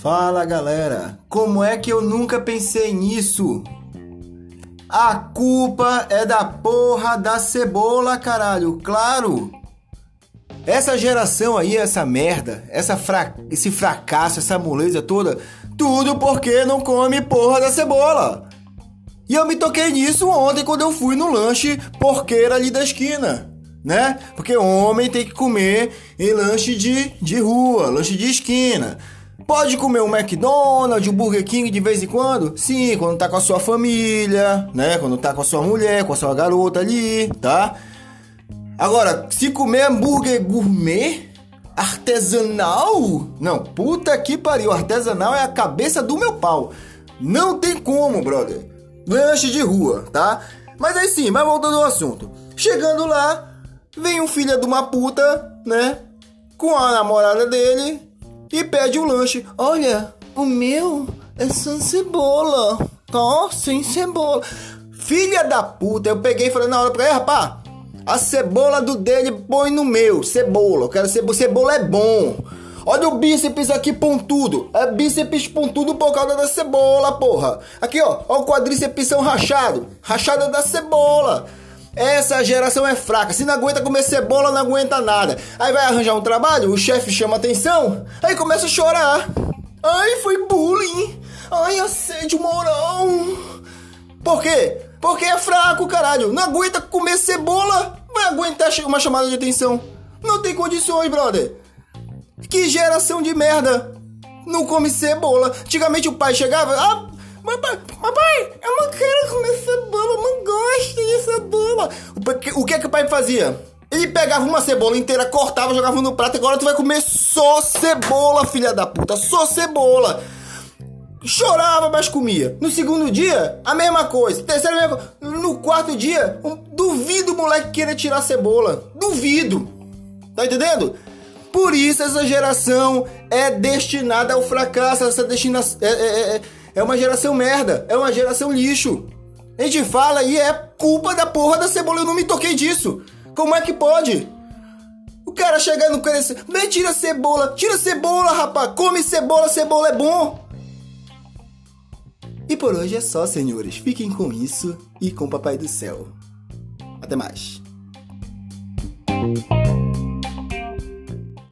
Fala galera, como é que eu nunca pensei nisso? A culpa é da porra da cebola, caralho, claro! Essa geração aí, essa merda, essa fra... esse fracasso, essa moleza toda, tudo porque não come porra da cebola. E eu me toquei nisso ontem quando eu fui no lanche porqueira ali da esquina, né? Porque homem tem que comer em lanche de, de rua, lanche de esquina. Pode comer um McDonald's, um Burger King de vez em quando? Sim, quando tá com a sua família, né? Quando tá com a sua mulher, com a sua garota ali, tá? Agora, se comer hambúrguer gourmet, artesanal, não, puta que pariu, artesanal é a cabeça do meu pau. Não tem como, brother. Lanche de rua, tá? Mas aí sim, mas voltando ao assunto. Chegando lá, vem um filho de uma puta, né? Com a namorada dele, e pede um lanche. Olha, o meu é sem cebola, tá? Sem cebola. Filha da puta, eu peguei e falei na hora pra ele, rapaz, a cebola do dele põe no meu, cebola. Eu quero cebola, cebola é bom. Olha o bíceps aqui pontudo. É bíceps pontudo por causa da cebola, porra. Aqui, ó. Ó o quadríceps rachado. Rachada da cebola. Essa geração é fraca. Se não aguenta comer cebola, não aguenta nada. Aí vai arranjar um trabalho, o chefe chama atenção, aí começa a chorar. Ai, foi bullying. Ai, assédio moral. Por quê? Porque é fraco, caralho. Não aguenta comer cebola, vai aguentar uma chamada de atenção. Não tem condições, brother. Que geração de merda. Não come cebola. Antigamente o pai chegava, ah, papai, papai, eu não quero comer cebola, eu não gosto de cebola. O que, é que o pai fazia? Ele pegava uma cebola inteira, cortava, jogava no prato. Agora tu vai comer só cebola, filha da puta. Só cebola. Chorava, mas comia. No segundo dia, a mesma coisa. Terceiro, a mesma coisa. No quarto dia, um, duvido o moleque queira tirar cebola. Duvido. Tá entendendo? Por isso essa geração é destinada ao fracasso. Essa destinação. É, é, é, é uma geração merda. É uma geração lixo. A gente fala e é culpa da porra da cebola. Eu não me toquei disso. Como é que pode? O cara chegando com esse. Vem, tira cebola. Tira cebola, rapaz. Come cebola, cebola é bom. E por hoje é só, senhores. Fiquem com isso e com o Papai do Céu. Até mais.